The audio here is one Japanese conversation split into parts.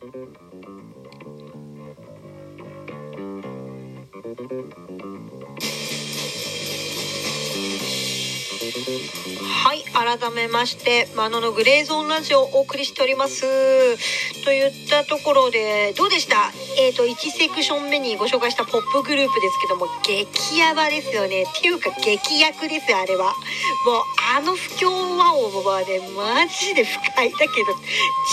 はい改めましてマノのグレーゾーンラジオをお送りしております。といったところでどうでした？え、ー、と1セクション目にご紹介したポップグループですけども激ヤバですよね。っていうか激役ですよあれは。もうあの不協和音はねマジで不快だけど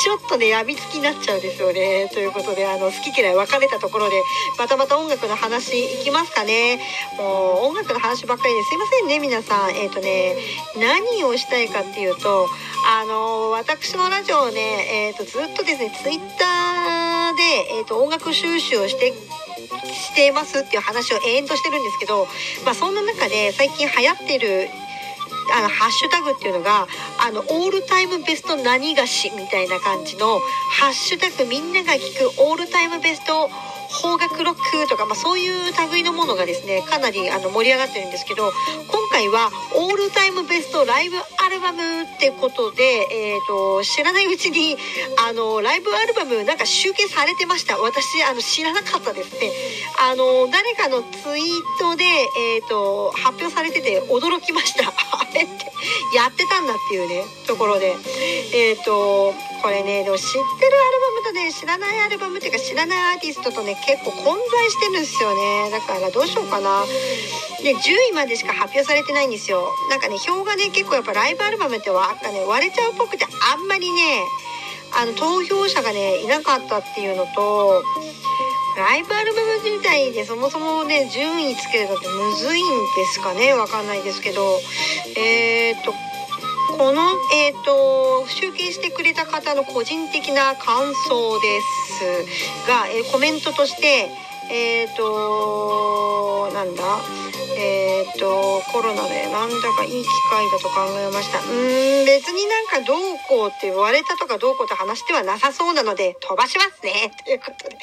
ちょっとねやみつきになっちゃうんですよね。ということであの好き嫌い分かれたところでまたまた音楽の話いきますかね。もう音楽の話ばっかりですいませんね皆さん。えっ、ー、とね何をしたいかっていうとあの私のラジオね、えーと、ずっとですねツイッターで、えーと、音楽収集をしてしていますっていう話を延々としてるんですけど、まあ、そんな中で最近流行ってるあのハッシュタグっていうのがあのオールタイムベスト何がしみたいな感じのハッシュタグみんなが聞くオールタイムベスト邦楽ロックとか、まあ、そういう類のものがですねかなりあの盛り上がってるんですけど今回はオールタイムベストライブアルバムってことで、えーと、知らないうちにあのライブアルバムなんか集計されてました。私あの知らなかったですね。あの誰かのツイートで、えーと、発表されてて驚きました。あれってやってたんだっていうねところで。えっ、ー、とこれねでも知ってるアルバムとね知らないアルバムっていうか知らないアーティストとね結構混在してるんですよね。だからどうしようかな。で10位までしか発表されてないんですよ。なんかね票がね結構やっぱライブアルバムってわかね。割れちゃうっぽくてあんまりねあの投票者がねいなかったっていうのとライブアルバム自体でそもそもね順位つけるのってむずいんですかね。わかんないですけど。えー、っとこの、えーと、集計してくれた方の個人的な感想ですが、えー、コメントとしてえっ、ー、となんだ？えっ、とコロナでなんだかいい機会だと考えました。うん別になんかどうこうって言われたとかどうこうって話ではなさそうなので飛ばしますね。ということで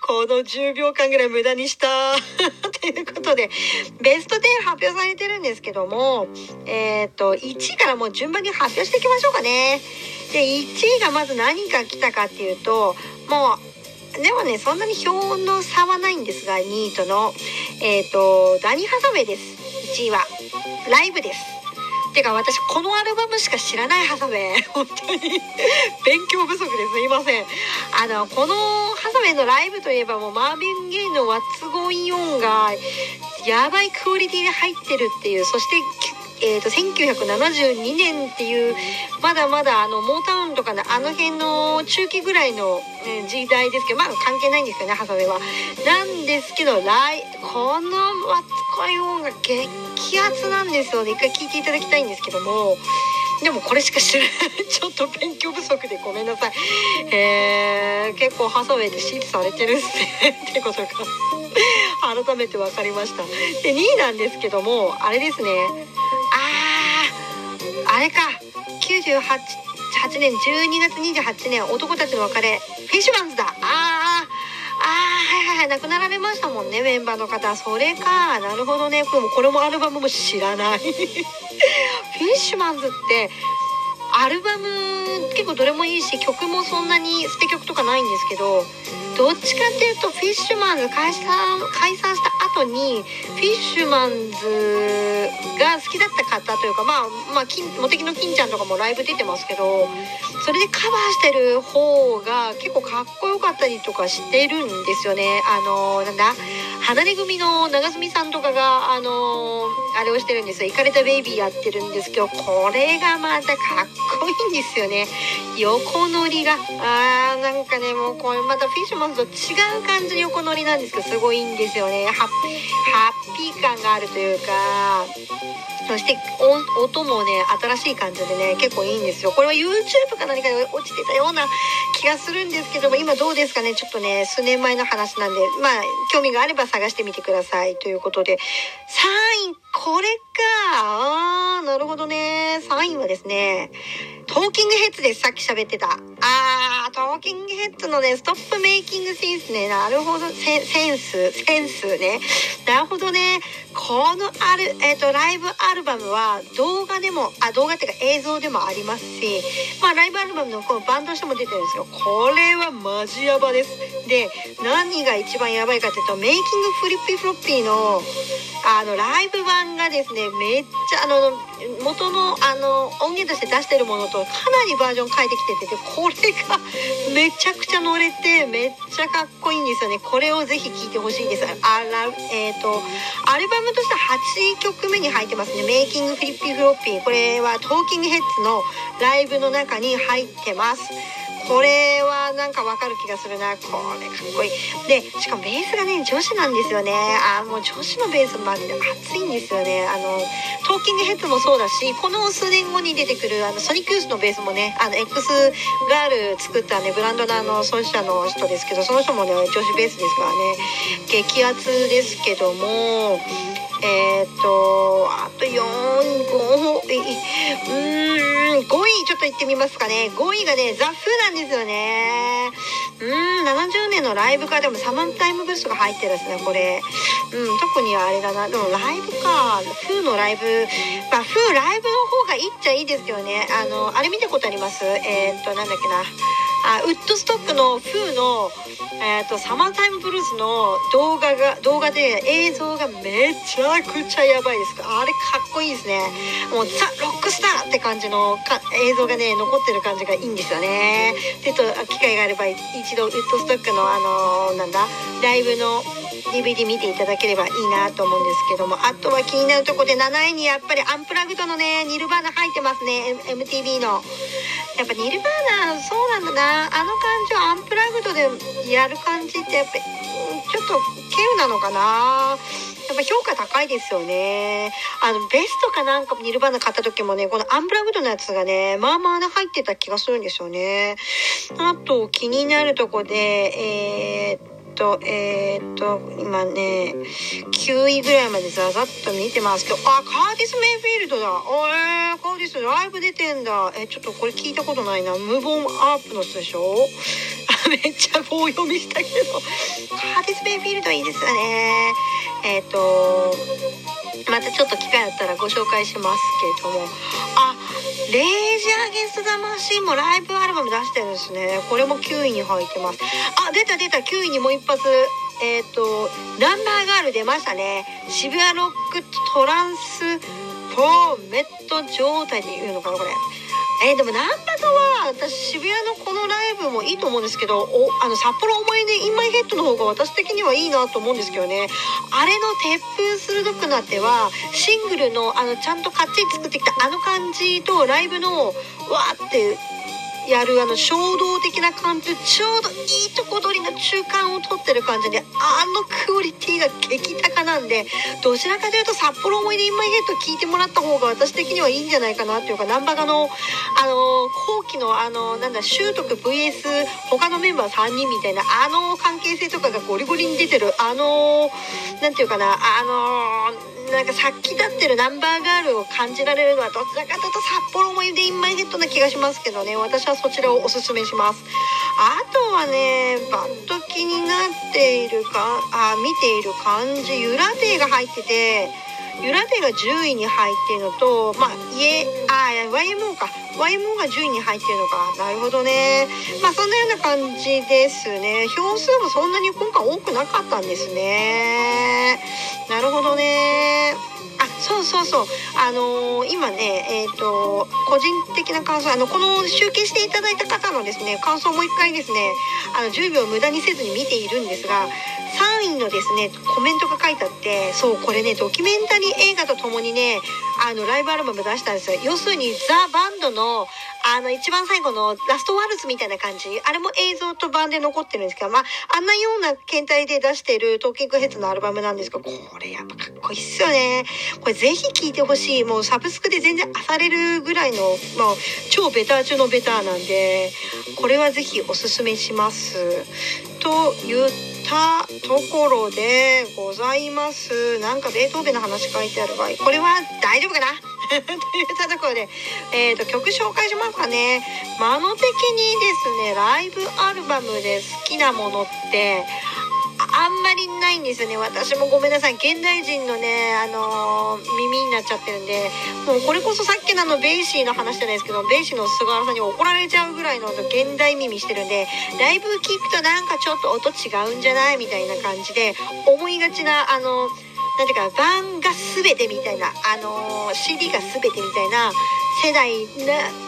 この10秒間ぐらい無駄にした。ということでベスト10発表されてるんですけどもえっ、と1位からもう順番に発表していきましょうかね。で1位がまず何か来たかっていうともうでもねそんなに票の差はないんですが2位との。えっ、ー、とダニ・ハサウェイです。1位は。ライブです。てか私このアルバムしか知らないハサウェイ本当に勉強不足です。いません。あのこのハサウェイのライブといえばもうマービン・ゲイの「ワッツ・ゴイン・オン」がやばいクオリティで入ってるっていう。そしてえーと、1972年っていうまだまだあのモータウンとかのあの辺の中期ぐらいの、え時代ですけどまあ関係ないんですよねハサウェイは。なんですけど来この「マツコイ音が激アツなんですよね。一回聴いていただきたいんですけども。でもこれしか知らない。ちょっと勉強不足でごめんなさい。えー、結構ハサウェイって支持されてるっすね。ってことが。改めて分かりました。で2位なんですけどもあれですね。あれか。98 8年12月28年男たちの別れ。フィッシュマンズだ。あーあーはいはいはい。亡くなられましたもんねメンバーの方。それか。なるほどね。これもこれもアルバムも知らない。フィッシュマンズってアルバム結構どれもいいし曲もそんなに捨て曲とかないんですけどどっちかっていうとフィッシュマンズ解散解散した後にフィッシュマンズが好きだった方というかまあまあ金モテキの金ちゃんとかもライブ出てますけどそれでカバーしてる方が結構かっこよかったりとかしてるんですよね。あのなんだ？離れ組の長住さんとかがあのあれをしてるんです。よ「イカれたベイビー」やってるんです。けどこれがまたかっこいいんですよね。横乗りが。あーなんかねもうこれまたフィッシュマンズと違う感じの横乗りなんですけどすごいいいんですよね。ハッピー感があるというか。そして音もね新しい感じでね結構いいんですよ。これは YouTube か何かで落ちてたような気がするんですけども今どうですかね？ちょっとね数年前の話なんでまあ興味があれば探してみてくださいということで。3位これか。あーなるほどね。3位はですねトーキングヘッズです。さっき喋ってた。あートーキングヘッズのねストップメイキングセンスね。なるほど。センスセンスね。なるほどね。このあるえっ、ー、とライブアアルバムは動画でもあ動画っていうか映像でもありますし、まあ、ライブアルバムのこのバンドとしても出てるんですよ。これはマジヤバです。で何が一番やばいかっていうとメイキングフリッピーフロッピーのあのライブ版がですねめっちゃあの元のあの音源として出してるものとかなりバージョン変えてきててこれがめちゃくちゃ乗れてめっちゃかっこいいんですよね。これをぜひ聴いてほしいんです。あらえ、ー、とアルバムとしては8曲目に入ってますね。メイキングフリッピーフロッピーこれはトーキングヘッズのライブの中に入ってます。これはなんかわかる気がするな。これかっこいい。でしかもベースがね女子なんですよね。あもう女子のベースマジで熱いんですよね。あのトーキングヘッドもそうだしこの数年後に出てくるあのソニックユースのベースもねあの X ガール作ったねブランドのあの創始者の人ですけどその人もね女子ベースですからね。激アツですけどもえっ、ー、とあと4 5うん5位ちょっと行ってみますかね。5位がねザ・フーなんですよね。うん70年のライブかでもサマンタイムブースが入ってるですねこれ。うん特にあれだな。でもライブか。フーのライブ。まあフーライブの方がいいっちゃいいですけどね。あのあれ見たことあります？えっ、となんだっけな。あウッドストックのフーの、えーと、サマータイムブルースの動画が動画で映像がめちゃくちゃやばいです。あれかっこいいですね。もうザ・ロックスターって感じのか映像がね残ってる感じがいいんですよね。でと機会があれば一度ウッドストックのあのー、なんだライブの DVD 見ていただければいいなと思うんですけどもあとは気になるとこで7位にやっぱりアンプラグドのねニルバーナ入ってますね MTV のやっぱニルバーナそうなんだなあの感じをアンプラグドでやる感じってやっぱちょっと稀有なのかなやっぱ評価高いですよね。あの、ベストかなんかニルバーナ買った時もね、このアンプラグドのやつがね、まあまあね入ってた気がするんですよね。あと、気になるとこで、えーと、えー、っと、今ね、9位ぐらいまでざざっと見てますけど、あ、カーティス・メイフィールドだ。えー、カーティスライブ出てんだ。え、ちょっとこれ聞いたことないな。ムーボンアップの人でしょ？めっちゃ棒読みしたけど。カーティス・メイフィールドいいですよね。えっ、と、またちょっと機会あったらご紹介しますけれども。あ、レイジアゲンスト魂もライブアルバム出してるんですね。これも9位に入ってます。あ、出た出た、9位にもう一発。えっ、ー、と、ナンバーガール出ましたね。渋谷ロックトランスフォーメット状態で言うのかな、これ。えー、でもなんだかは私渋谷のこのライブもいいと思うんですけどおあの札幌思い出インマイヘッドの方が私的にはいいなと思うんですけどね。あれの鉄粉鋭くなってはシングルのあのちゃんとかっちり作ってきたあの感じとライブのわーってやるあの衝動的な感じちょうどいいとこ取りの中間を取ってる感じであのクオリティが激高なんでどちらかというと札幌思い出インマイヘッド聞いてもらった方が私的にはいいんじゃないかなっていうか難波がのあの後期のあのなんだ習得 VS 他のメンバー3人みたいなあの関係性とかがゴリゴリに出てるあのなんていうかなあのなんかさっき立ってるナンバーガールを感じられるのはどちらかというと札幌思い出インマイヘットな気がしますけどね。私はそちらをおすすめします。あとはねバッと気になっているかあ見ている感じユラデーが入っててユラデーが10位に入っているのとまあ家あ YMO か。YMO が10位に入ってるのか。なるほどね。まあそんなような感じですね。票数もそんなに今回多くなかったんですね。なるほどね。あそうそうそう。あのー、今ねえっ、ー、と個人的な感想。あのこの集計していただいた方のですね感想もう一回ですねあの10秒無駄にせずに見ているんですが3位のですねコメントが書いてあってそうこれねドキュメンタリー映画とともにねあのライブアルバム出したんですよ。要するにザ・バンドのあの一番最後のラストワルツみたいな感じ。あれも映像と版で残ってるんですけどまああんなような検体で出してるトーキングヘッズのアルバムなんですけどこれやっぱかっこいいっすよね。これぜひ聴いてほしい。もうサブスクで全然漁れるぐらいの、まあ、超ベター中のベターなんでこれはぜひおすすめします。と言ってたところでございます。なんかベートーベンの話書いてある場合、これは大丈夫かな？といったところで、えーと、曲紹介しますかね。マノ的にですね、ライブアルバムで好きなものって、あんまりないんですよね。私もごめんなさい。現代人のねあのー、耳になっちゃってるんでもうこれこそさっきのあのベイシーの話じゃないですけどベイシーの菅原さんに怒られちゃうぐらいの現代耳してるんでライブ聞くとなんかちょっと音違うんじゃないみたいな感じで思いがちなあのなんていうか盤が全てみたいなあのー、CD が全てみたいな世代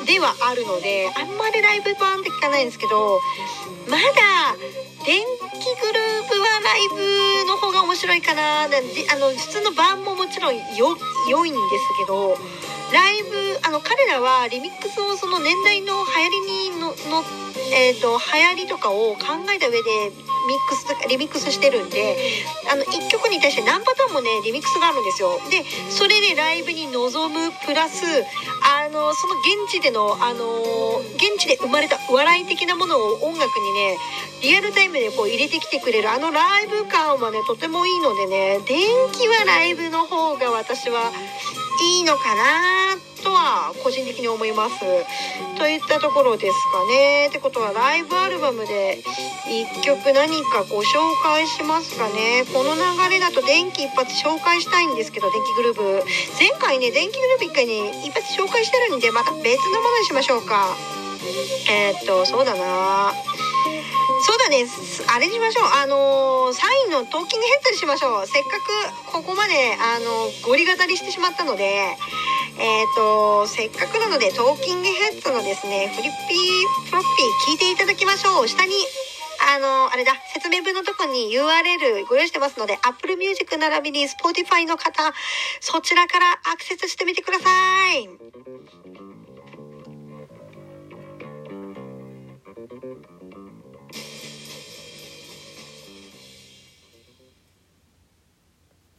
ではあるのであんまりライブ版って聞かないんですけどまだ電気グループはライブの方が面白いかなあの普通の版ももちろんよ良いんですけどライブあの彼らはリミックスをその年代の流行りにのの、えーと、流行りとかを考えた上でミックスリミックスしてるんであの1曲に対して何パターンもねリミックスがあるんですよ。でそれでライブに臨むプラスあのその現地でのあの現地で生まれた笑い的なものを音楽にねリアルタイムでこう入れてきてくれるあのライブ感はねとてもいいのでね電気はライブの方が私はいいのかなってとは個人的に思います。といったところですかね。ってことはライブアルバムで1曲何かご紹介しますかね。この流れだと電気一発紹介したいんですけど、電気グループ。前回ね、電気グループ1回に一発紹介してるんで、また別のものにしましょうか。えー、っと、そうだなそうだね。あれにしましょう。あのー、サインのトーキングヘッドにしましょう。せっかくここまで、あのー、ゴリ語りしてしまったので、えっ、ー、と、せっかくなので、トーキングヘッドのですね、フリッピー、フロッピー聞いていただきましょう。下に、あの、あれだ、説明文のとこに URL ご用意してますので、Apple Music 並びに Spotify の方、そちらからアクセスしてみてください。